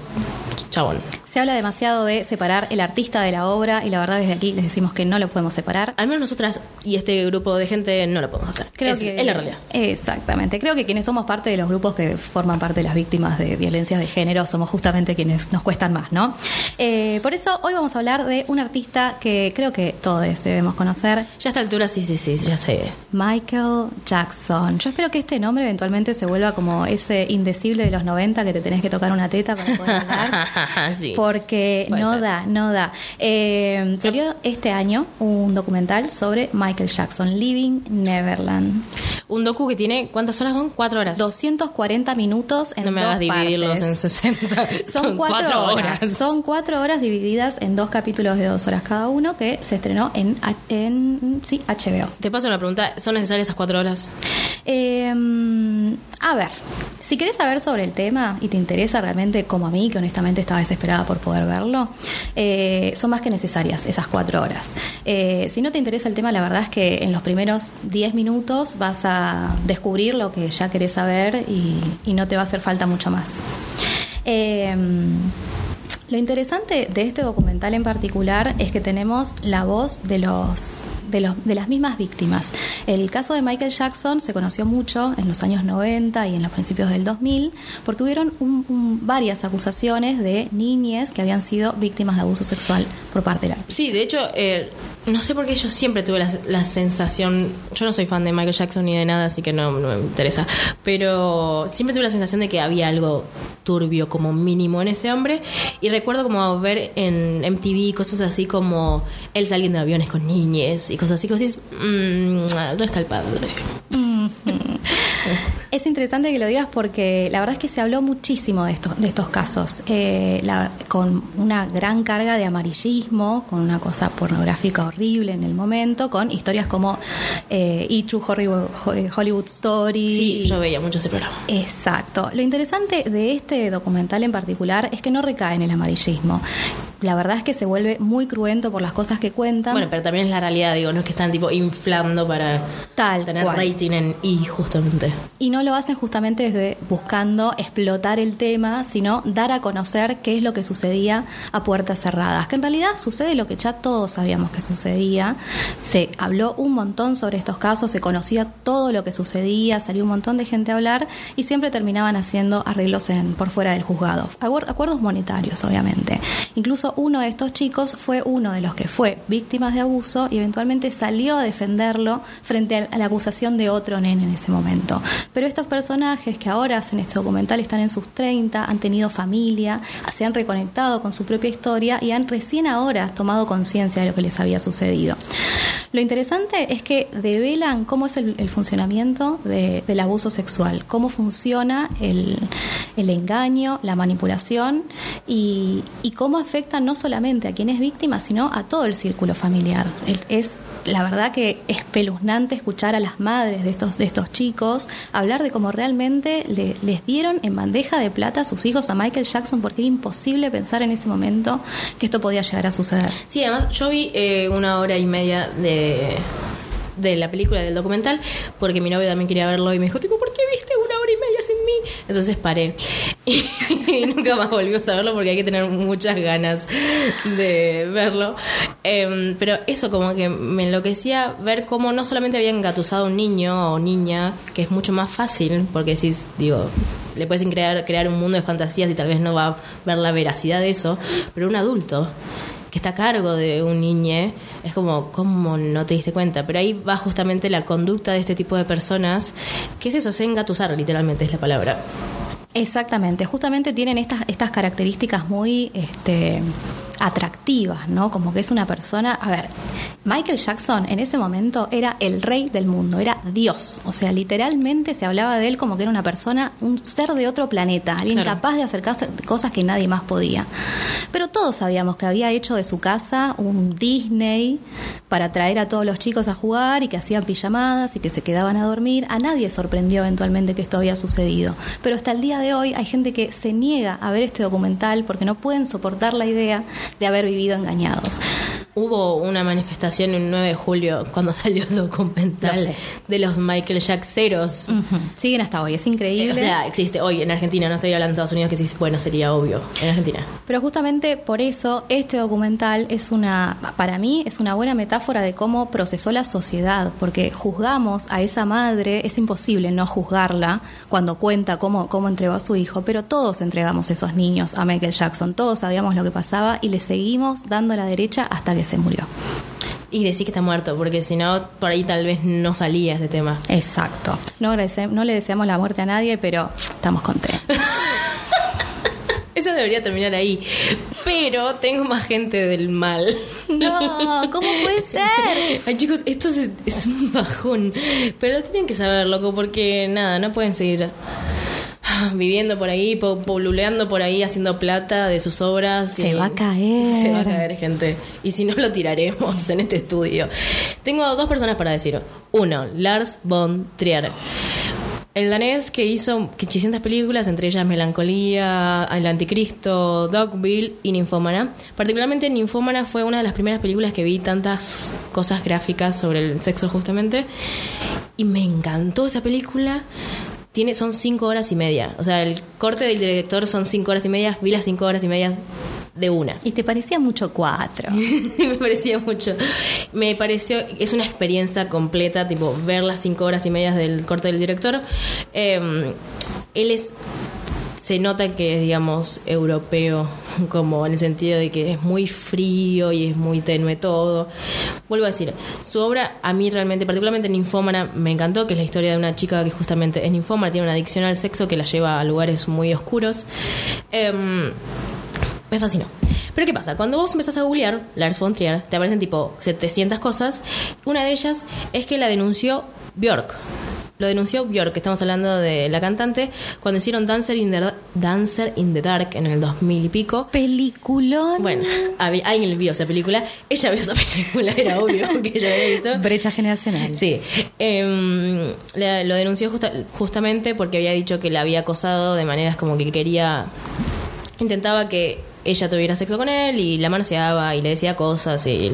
S3: chabón.
S4: Se habla demasiado de separar el artista de la obra y la verdad desde aquí les decimos que no lo podemos separar.
S3: Al menos nosotras y este grupo de gente no lo podemos hacer.
S4: Creo
S3: es,
S4: que
S3: es la realidad.
S4: Exactamente. Creo que quienes somos parte de los grupos que forman parte de las víctimas de violencias de género somos justamente quienes nos cuestan más, ¿no? Eh, por eso hoy vamos a hablar de un artista que creo que todos debemos conocer,
S3: Ya a esta altura sí, sí, sí, ya sé.
S4: Michael Jackson. Yo espero que este nombre eventualmente se vuelva como ese indecible de los 90 que te tenés que tocar una teta para poder hablar.
S3: Sí.
S4: Porque
S3: Puede
S4: no
S3: ser.
S4: da, no da. Eh, salió este año un documental sobre Michael Jackson, Living Neverland.
S3: Un docu que tiene, ¿cuántas horas son? Cuatro horas.
S4: 240 minutos en
S3: no me
S4: dos
S3: hagas dividirlos
S4: partes.
S3: en 60.
S4: Son, cuatro,
S3: cuatro
S4: horas. Son cuatro horas divididas en dos capítulos de dos horas cada uno que se estrenó en, en sí, HBO.
S3: Te paso una pregunta. ¿Son necesarias esas cuatro horas?
S4: Eh, a ver, si querés saber sobre el tema y te interesa realmente, como a mí, que honestamente estaba desesperada por poder verlo, eh, son más que necesarias esas cuatro horas. Eh, si no te interesa el tema, la verdad es que en los primeros 10 minutos vas a descubrir lo que ya querés saber y, no te va a hacer falta mucho más. Eh, lo interesante de este documental en particular es que tenemos la voz de los de, los, de las mismas víctimas. El caso de Michael Jackson se conoció mucho en los años 90 y en los principios del 2000 porque hubieron un- varias acusaciones de niñas que habían sido víctimas de abuso sexual por parte de la
S3: Sí, de hecho, eh, no sé por qué yo siempre tuve la, la sensación. Yo no soy fan de Michael Jackson ni de nada, así que no, no me interesa. Pero siempre tuve la sensación de que había algo turbio, como mínimo, en ese hombre. Y recuerdo como ver en MTV cosas así como él saliendo de aviones con niñes y cosas así. Decís, mm, ¿dónde está el padre?
S4: Es interesante que lo digas porque la verdad es que se habló muchísimo de estos, de estos casos, eh, la- con una gran carga de amarillismo, con una cosa pornográfica horrible en el momento, con historias como eh! True Hollywood, Hollywood Story.
S3: Sí, yo veía mucho ese programa.
S4: Exacto. Lo interesante de este documental en particular es que no recae en el amarillismo. La verdad es que se vuelve muy cruento por las cosas que cuentan.
S3: Bueno, pero también es la realidad, digo, no es que están tipo inflando para
S4: Tal
S3: tener
S4: cual.
S3: rating en I, justamente.
S4: Y no lo hacen justamente desde buscando explotar el tema, sino dar a conocer qué es lo que sucedía a puertas cerradas. Que en realidad sucede lo que ya todos sabíamos que sucedía. Se habló un montón sobre estos casos, se conocía todo lo que sucedía, salió un montón de gente a hablar y siempre terminaban haciendo arreglos por fuera del juzgado. Acuer- Acuerdos monetarios, obviamente. Incluso uno de estos chicos fue uno de los que fue víctimas de abuso y eventualmente salió a defenderlo frente a la acusación de otro nene en ese momento. Pero estos personajes que ahora hacen este documental están en sus 30, han tenido familia, se han reconectado con su propia historia y han recién ahora tomado conciencia de lo que les había sucedido. Lo interesante es que develan cómo es el, funcionamiento de- del abuso sexual, cómo funciona el, engaño, la manipulación y, cómo afecta no solamente a quien es víctima, sino a todo el círculo familiar. Es la verdad que espeluznante escuchar a las madres de estos, de estos chicos hablar de cómo realmente le- les dieron en bandeja de plata a sus hijos a Michael Jackson porque era imposible pensar en ese momento que esto podía llegar a suceder.
S3: Sí, además yo vi eh, una hora y media de, de la película, del documental, porque mi novio también quería verlo y me dijo, tipo, ¿por qué viste y? Entonces paré. Y, nunca más volvimos a verlo porque hay que tener muchas ganas de verlo. Em, pero eso como que me enloquecía ver cómo no solamente habían engatusado a un niño o niña, que es mucho más fácil, porque si, digo, le puedes crear, crear un mundo de fantasías y tal vez no va a ver la veracidad de eso, pero un adulto que está a cargo de un niñe, es como, ¿cómo no te diste cuenta? Pero ahí va justamente la conducta de este tipo de personas, que es eso, se engatusar, literalmente es la palabra.
S4: Exactamente, justamente tienen estas, estas características muy este, atractivas, ¿no? Como que es una persona, a ver, Michael Jackson en ese momento era el rey del mundo, era Dios, o sea, literalmente se hablaba de él como que era una persona, un ser de otro planeta, alguien
S3: Claro.
S4: capaz de acercarse cosas que nadie más podía. Pero todos sabíamos que había hecho de su casa un Disney para traer a todos los chicos a jugar y que hacían pijamadas y que se quedaban a dormir. A nadie sorprendió eventualmente que esto había sucedido. Pero hasta el día de hoy hay gente que se niega a ver este documental porque no pueden soportar la idea de haber vivido engañados.
S3: Hubo una manifestación el 9 de julio cuando salió el documental
S4: Lo
S3: de los Michael Jackseros.
S4: Ujú. Siguen hasta hoy, es increíble.
S3: O sea, existe hoy en Argentina, no estoy hablando de Estados Unidos, que sí, bueno, sería obvio, en Argentina.
S4: Pero justamente por eso este documental es una, para mí, es una buena metáfora de cómo procesó la sociedad, porque juzgamos a esa madre, es imposible no juzgarla cuando cuenta cómo, cómo entregó a su hijo, pero todos entregamos esos niños a Michael Jackson, todos sabíamos lo que pasaba y le seguimos dando la derecha hasta que se murió.
S3: Y decir que está muerto, porque si no, por ahí tal vez no salía este tema.
S4: Exacto. No, no le deseamos la muerte a nadie, pero estamos contentos.
S3: Eso debería terminar ahí. Pero tengo más gente del mal.
S4: No, ¿cómo puede ser?
S3: Ay, chicos, esto es, es un bajón. Pero lo tienen que saber, loco, porque nada, no pueden seguir viviendo por ahí, po- poluleando por ahí, haciendo plata de sus obras.
S4: Se va a caer.
S3: Se va a caer, gente. Y si no, lo tiraremos en este estudio. Tengo dos personas para decir. Uno, Lars von Trier. El danés que hizo 800 películas, entre ellas Melancolía, El Anticristo, Dogville y Ninfómana. Particularmente Ninfómana fue una de las primeras películas que vi tantas cosas gráficas sobre el sexo justamente. Y me encantó esa película. Tiene, son cinco horas y media. O sea, el corte del director son cinco horas y media. Vi las cinco horas y media de una.
S4: Y te parecía mucho cuatro.
S3: me parecía mucho. Me pareció, es una experiencia completa, tipo, ver las cinco horas y media del corte del director. Eh, él es, se nota que es, digamos, europeo, como en el sentido de que es muy frío y es muy tenue todo. Vuelvo a decir, su obra a mí realmente, particularmente Ninfómana, me encantó, que es la historia de una chica que justamente es ninfómana, tiene una adicción al sexo que la lleva a lugares muy oscuros. Em, me fascinó. Pero ¿qué pasa? Cuando vos empezás a googlear Lars von Trier, te aparecen tipo 700 cosas. Una de ellas es que la denunció Björk. Lo denunció Björk, que estamos hablando de la cantante, cuando hicieron Dancer in the, Dancer in the Dark en el 2000 y pico.
S4: Peliculón.
S3: Bueno, había- alguien vio esa película. Ella vio esa película, era obvio que ella había visto.
S4: Brecha generacional.
S3: Sí, la- lo denunció justa- justamente porque había dicho que la había acosado de maneras como que quería, intentaba que ella tuviera sexo con él y la manoseaba y le decía cosas y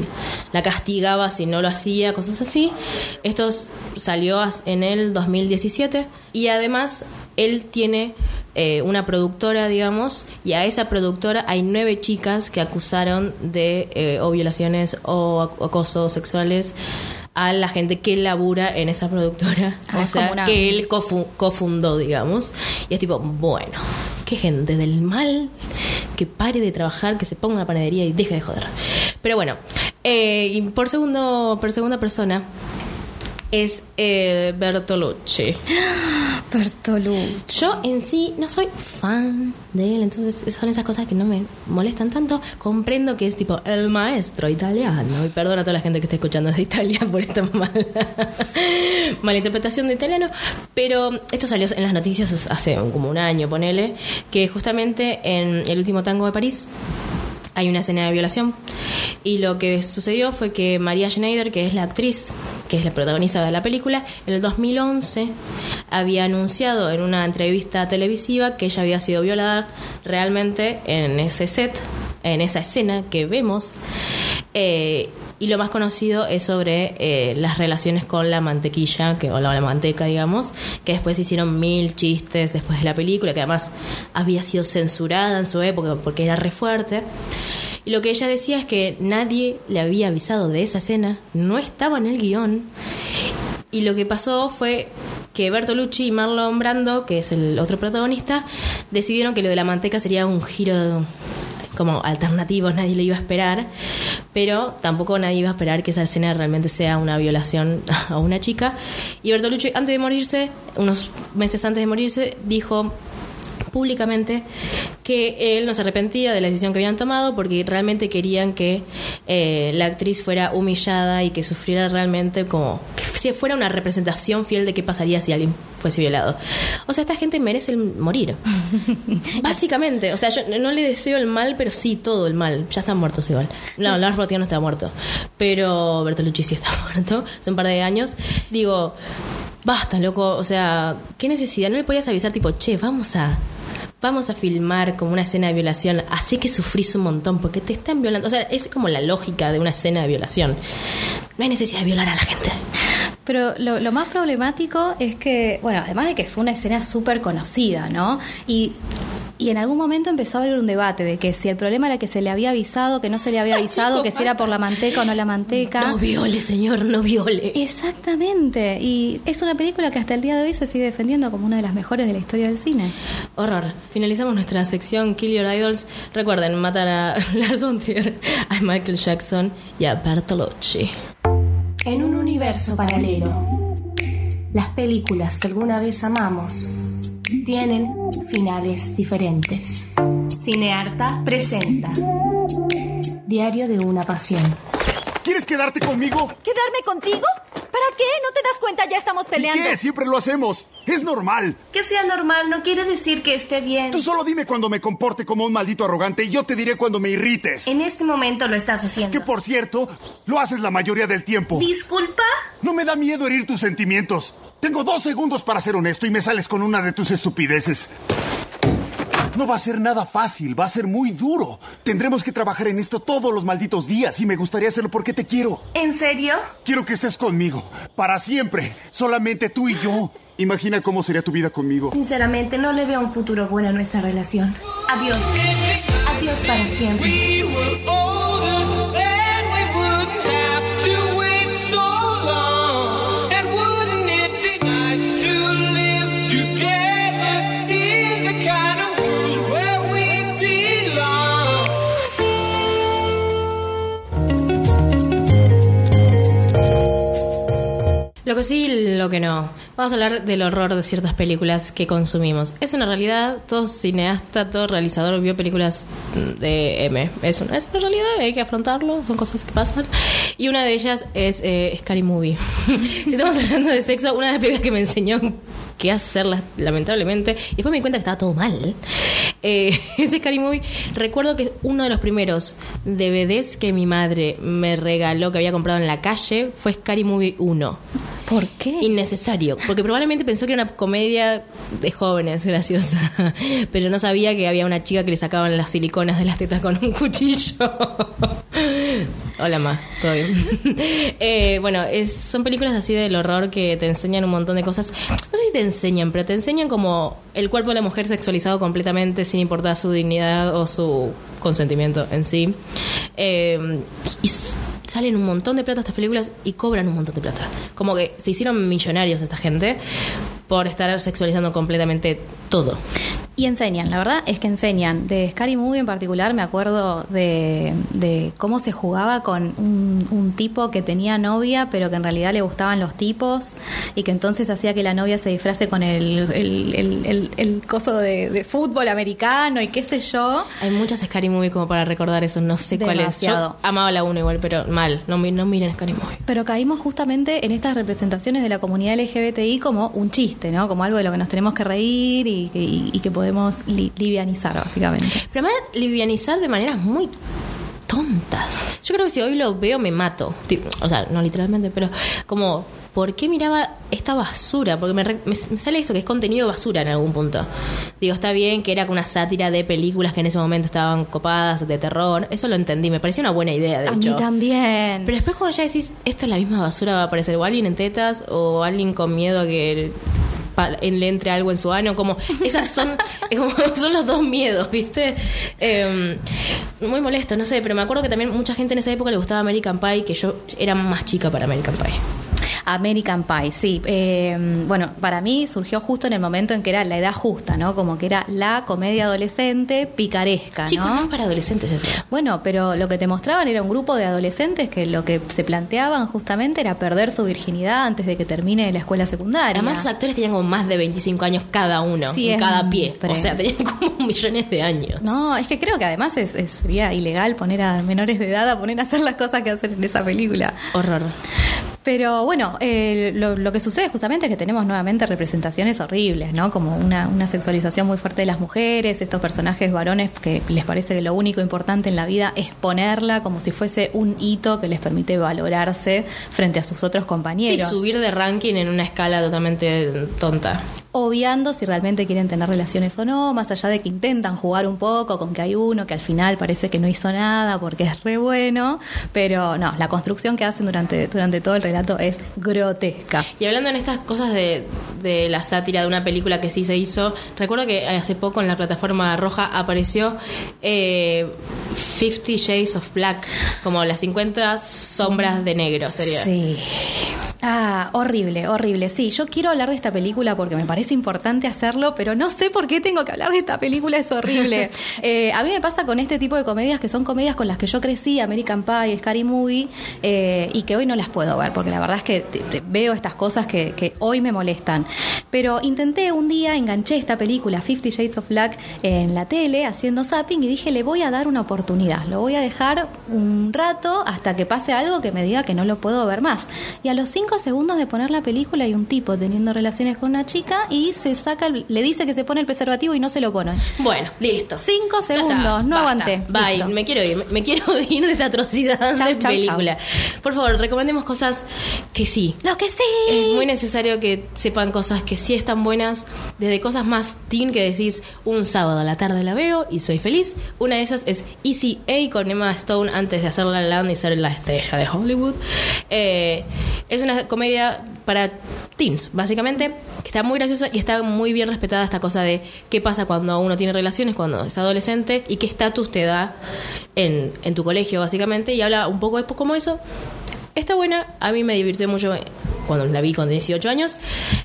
S3: la castigaba si no lo hacía, cosas así. Esto salió en el 2017 y además él tiene eh, una productora, digamos, y a esa productora hay nueve chicas que acusaron de eh, o violaciones o ac- acosos sexuales a la gente que labura en esa productora.
S4: Ah,
S3: o sea,
S4: una-
S3: que él cofu- cofundó, digamos. Y es tipo, bueno, qué gente del mal que pare de trabajar, que se ponga en la panadería y deje de joder. Pero bueno, eh, y por segundo, por segunda persona es eh, Bertolucci.
S4: Bertolucci.
S3: Yo en sí no soy fan de él, entonces son esas cosas que no me molestan tanto. Comprendo que es tipo el maestro italiano. Y perdona a toda la gente que está escuchando de Italia por esta mala, mala interpretación de italiano. Pero esto salió en las noticias hace como un año, ponele, que justamente en el último tango de París hay una escena de violación. Y lo que sucedió fue que María Schneider, que es la actriz, que es la protagonista de la película, en el 2011 había anunciado en una entrevista televisiva que ella había sido violada realmente en ese set, en esa escena que vemos. Eh, y lo más conocido es sobre eh, las relaciones con la mantequilla, que, o la, manteca, digamos, que después hicieron mil chistes después de la película, que además había sido censurada en su época porque era re fuerte. Y lo que ella decía es que nadie le había avisado de esa escena, no estaba en el guion. Y lo que pasó fue que Bertolucci y Marlon Brando, que es el otro protagonista, decidieron que lo de la manteca sería un giro como alternativo, nadie lo iba a esperar, pero tampoco nadie iba a esperar que esa escena realmente sea una violación a una chica. Y Bertolucci, antes de morirse, unos meses antes de morirse, dijo públicamente que él no se arrepentía de la decisión que habían tomado porque realmente querían que eh, la actriz fuera humillada y que sufriera realmente como que fuera una representación fiel de qué pasaría si alguien fuese violado. O sea, esta gente merece el morir. Básicamente, o sea, yo no le deseo el mal, pero sí todo el mal. Ya están muertos igual. No, Lars Botier no está muerto, pero Bertolucci sí está muerto hace un par de años. Digo, basta, loco, o sea, ¿qué necesidad? ¿No le podías avisar tipo, che, vamos a vamos a filmar como una escena de violación, así que sufrís un montón porque te están violando. O sea, es como la lógica de una escena de violación. No hay necesidad de violar a la gente.
S4: Pero lo, lo más problemático es que, bueno, además de que fue una escena súper conocida, ¿no? Y y en algún momento empezó a haber un debate de que si el problema era que se le había avisado, que no se le había avisado, que si era por la manteca o no la manteca.
S3: No viole, señor, no viole.
S4: Exactamente. Y es una película que hasta el día de hoy se sigue defendiendo como una de las mejores de la historia del cine.
S3: Horror. Finalizamos nuestra sección Kill Your Idols. Recuerden matar a Lars von Trier, a Michael Jackson y a Bertolucci.
S5: En un universo paralelo, las películas que alguna vez amamos tienen finales diferentes. Cinearta presenta Diario de una pasión.
S6: ¿Quieres quedarte conmigo?
S7: ¿Quedarme contigo? ¿Para qué? ¿No te das cuenta? Ya estamos
S6: ¿Y
S7: peleando.
S6: qué? Siempre lo hacemos. Es normal.
S5: Que sea normal no quiere decir que esté bien.
S6: Tú solo dime cuando me comporte como un maldito arrogante y yo te diré cuando me irrites.
S5: En este momento lo estás haciendo.
S6: Que por cierto, lo haces la mayoría del tiempo.
S5: ¿Disculpa?
S6: No me da miedo herir tus sentimientos. Tengo dos segundos para ser honesto y me sales con una de tus estupideces. No va a ser nada fácil, va a ser muy duro. Tendremos que trabajar en esto todos los malditos días y me gustaría hacerlo porque te quiero.
S5: ¿En serio?
S6: Quiero que estés conmigo, para siempre, solamente tú y yo. Imagina cómo sería tu vida conmigo.
S5: Sinceramente no le veo un futuro bueno a nuestra relación. Adiós. Adiós para siempre.
S3: Lo que sí, lo que no. Vamos a hablar del horror de ciertas películas que consumimos. Es una realidad, todo cineasta, todo realizador vio películas de M. Es una, es una realidad, hay que afrontarlo, son cosas que pasan. Y una de ellas es eh, Scary Movie. si estamos hablando de sexo, una de las películas que me enseñó qué hacer, la- lamentablemente, y después me di cuenta que estaba todo mal. Eh, ese Scary Movie, recuerdo que es uno de los primeros DVDs que mi madre me regaló, que había comprado en la calle, fue Scary Movie 1
S4: ¿Por qué?
S3: innecesario, porque probablemente pensó que era una comedia de jóvenes graciosa, pero no sabía que había una chica que le sacaban las siliconas de las tetas con un cuchillo. Hola, ma, todo bien. Eh, bueno, es- son películas así del horror que te enseñan un montón de cosas. No sé si te enseñan, pero te enseñan como el cuerpo de la mujer sexualizado completamente sin importar su dignidad o su consentimiento en sí. Eh, y salen un montón de plata estas películas y cobran un montón de plata. Como que se hicieron millonarios esta gente por estar sexualizando completamente todo.
S4: Y enseñan, la verdad es que enseñan. De Scary Movie en particular me acuerdo de, de cómo se jugaba con un, un tipo que tenía novia, pero que en realidad le gustaban los tipos y que entonces hacía que la novia se disfrace con el, el, el- el- el coso de, de fútbol americano y qué sé yo.
S3: Hay muchas Scary Movie como para recordar eso, no sé cuál es.
S4: Demasiado.
S3: Yo amaba la 1 igual, pero mal. No, no miren Scary Movie.
S4: Pero caímos justamente en estas representaciones de la comunidad LGBTI como un chiste, Como algo de lo que nos tenemos que reír y, que- y- y que podemos li- livianizar, básicamente.
S3: Pero además, livianizar de maneras muy tontas. Yo creo que si hoy lo veo me mato. O sea, no literalmente, pero como, ¿por qué miraba esta basura? Porque me, me- me sale esto, que es contenido basura en algún punto. Digo, está bien que era una sátira de películas que en ese momento estaban copadas, de terror. Eso lo entendí, me pareció una buena idea, de
S4: A
S3: hecho.
S4: mí también.
S3: Pero después cuando ya decís, esto es la misma basura, va a aparecer o alguien en tetas o alguien con miedo a que le entre algo en su ano, como esas son como son los dos miedos, ¿viste? Eh, muy molesto, no sé, pero me acuerdo que también mucha gente en esa época le gustaba American Pie, que yo era más chica para American Pie.
S4: American Pie, sí. Eh, bueno, para mí surgió justo en el momento en que era la edad justa, ¿no? Como que era la comedia adolescente picaresca,
S3: Chicos, no
S4: ¿no?
S3: es para adolescentes eso.
S4: Bueno, pero lo que te mostraban era un grupo de adolescentes que lo que se planteaban justamente era perder su virginidad antes de que termine la escuela secundaria.
S3: Además, los actores tenían como más de 25 años cada uno, en
S4: Siempre.
S3: cada pie. O sea, tenían como millones de años.
S4: No, es que creo que además es, es- sería ilegal poner a menores de edad a poner a hacer las cosas que hacen en esa película.
S3: Horror.
S4: Pero bueno, eh, lo, que sucede justamente es que tenemos nuevamente representaciones horribles, ¿no? Como una, sexualización muy fuerte de las mujeres, estos personajes varones que les parece que lo único importante en la vida es ponerla como si fuese un hito que les permite valorarse frente a sus otros
S3: Sí,
S4: compañeros.
S3: subir de ranking en una escala totalmente tonta.
S4: Obviando si realmente quieren tener relaciones o no, más allá de que intentan jugar un poco con que hay uno que al final parece que no hizo nada porque es re bueno, pero no, la construcción que hacen durante, durante todo el relato es grotesca.
S3: Y hablando en estas cosas de, de la sátira de una película que sí se hizo, recuerdo que hace poco en la plataforma roja apareció eh, Fifty Shades of Black, como las 50 sombras de negro sería.
S4: Sí. Ah, horrible, horrible. Sí, yo quiero hablar de esta película porque me parece importante hacerlo, pero no sé por qué tengo que hablar de esta película, es horrible. Eh, a mí me pasa con este tipo de comedias que son comedias con las que yo crecí, American Pie, Scary Movie, eh, y que hoy no las puedo ver, porque la verdad es que te- te- veo estas cosas que, que hoy me molestan. Pero intenté un día, enganché esta película, Fifty Shades of Black, en la tele, haciendo zapping, y dije, le voy a dar una oportunidad, lo voy a dejar un rato hasta que pase algo que me diga que no lo puedo ver más. Y a los cinco segundos de poner la película hay un tipo teniendo relaciones con una chica y se saca, el- le dice que se pone el preservativo y no se lo pone.
S3: Bueno, listo.
S4: Cinco segundos,
S3: está,
S4: no aguanté.
S3: Bye,
S4: Listo.
S3: me quiero ir, me- quiero ir de esta atrocidad
S4: Chau,
S3: de
S4: chau,
S3: película. Por favor, recomendemos cosas que sí.
S4: Lo que sí.
S3: Es muy necesario que sepan cosas que sí están buenas, desde cosas más teen que decís un sábado a la tarde la veo y soy feliz. Una de esas es Easy A con Emma Stone antes de hacer La La Land y ser la estrella de Hollywood. Eh, es una comedia para teens, básicamente, que está muy graciosa y está muy bien respetada esta cosa de qué pasa cuando uno tiene relaciones, cuando es adolescente y qué estatus te da en, en tu colegio, básicamente, y habla un poco de cómo eso Está buena, a mí me divirtió mucho cuando la vi con 18 años.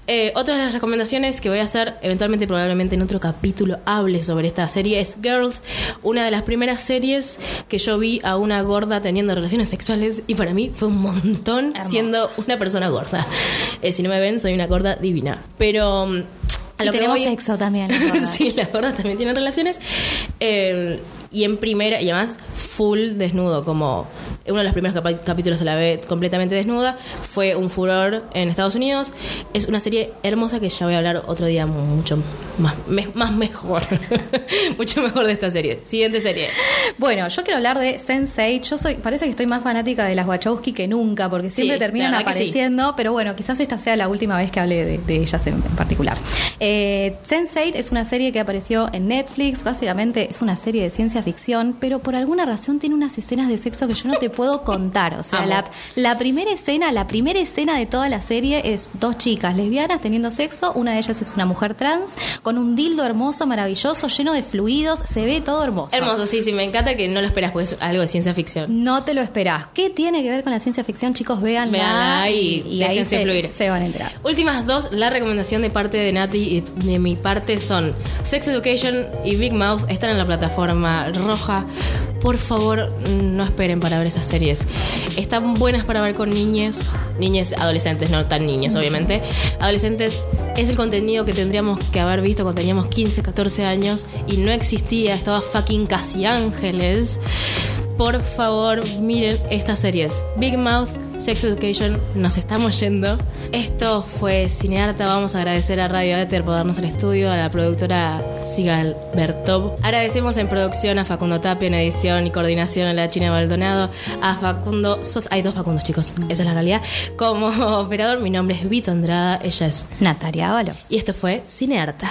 S3: Eh, otra de las recomendaciones que voy a hacer, eventualmente probablemente en otro capítulo hable sobre esta serie, es Girls, una de las primeras series que yo vi a una gorda teniendo relaciones sexuales y para mí fue un montón
S4: Hermoso.
S3: siendo una persona gorda. Eh, si no me ven, soy una gorda divina. Pero... mm,
S4: Y
S3: lo que
S4: tenemos
S3: voy-
S4: sexo también, las gordas.
S3: sí, las gordas también tienen relaciones. Eh, y en primera, y además full desnudo, como uno de los primeros capítulos se la ve completamente desnuda. Fue un furor en Estados Unidos. Es una serie hermosa que ya voy a hablar otro día mucho más, me- más mejor. mucho mejor de esta serie. Siguiente serie.
S4: Bueno, yo quiero hablar de Sense8. Yo soy, parece que estoy más fanática de las Wachowski que nunca, porque siempre
S3: Sí,
S4: terminan
S3: sí.
S4: apareciendo, pero bueno, quizás esta sea la última vez que hable de, de ellas en, en particular. Eh, Sense8 es una serie que apareció en Netflix, básicamente es una serie de ciencia ficción, pero por alguna razón tiene unas escenas de sexo que yo no te te puedo contar. O sea, la, la primera escena, la primera escena de toda la serie es dos chicas lesbianas teniendo sexo. Una de ellas es una mujer trans con un dildo hermoso, maravilloso, lleno de fluidos. Se ve todo hermoso.
S3: Hermoso, sí, sí, me encanta que no lo esperas porque es algo de ciencia ficción.
S4: No te lo esperás. ¿Qué tiene que ver con la ciencia ficción, chicos? Véanla,
S3: Véanla y
S4: ahí
S3: déjense
S4: se,
S3: fluir.
S4: se van a enterar.
S3: Últimas dos, la recomendación de parte de Nati y de mi parte son Sex Education y Big Mouth. Están en la plataforma roja. Por favor, no esperen para ver esas series. Están buenas para ver con niñes, niñes adolescentes, no tan niños, obviamente. Adolescentes es el contenido que tendríamos que haber visto cuando teníamos 15, 14 años y no existía, estaba fucking casi ángeles. Por favor, miren estas series. Big Mouth, Sex Education, nos estamos yendo. Esto fue Cinearta. Vamos a agradecer a Radio Éter por darnos el estudio, a la productora Sigal Bertov. Agradecemos en producción a Facundo Tapia, en edición y coordinación a la China Maldonado. A Facundo, sos, hay dos Facundos, chicos, esa es la realidad. Como operador, mi nombre es Vito Andrada, ella es.
S4: Natalia Ábalos.
S3: Y esto fue Cinearta.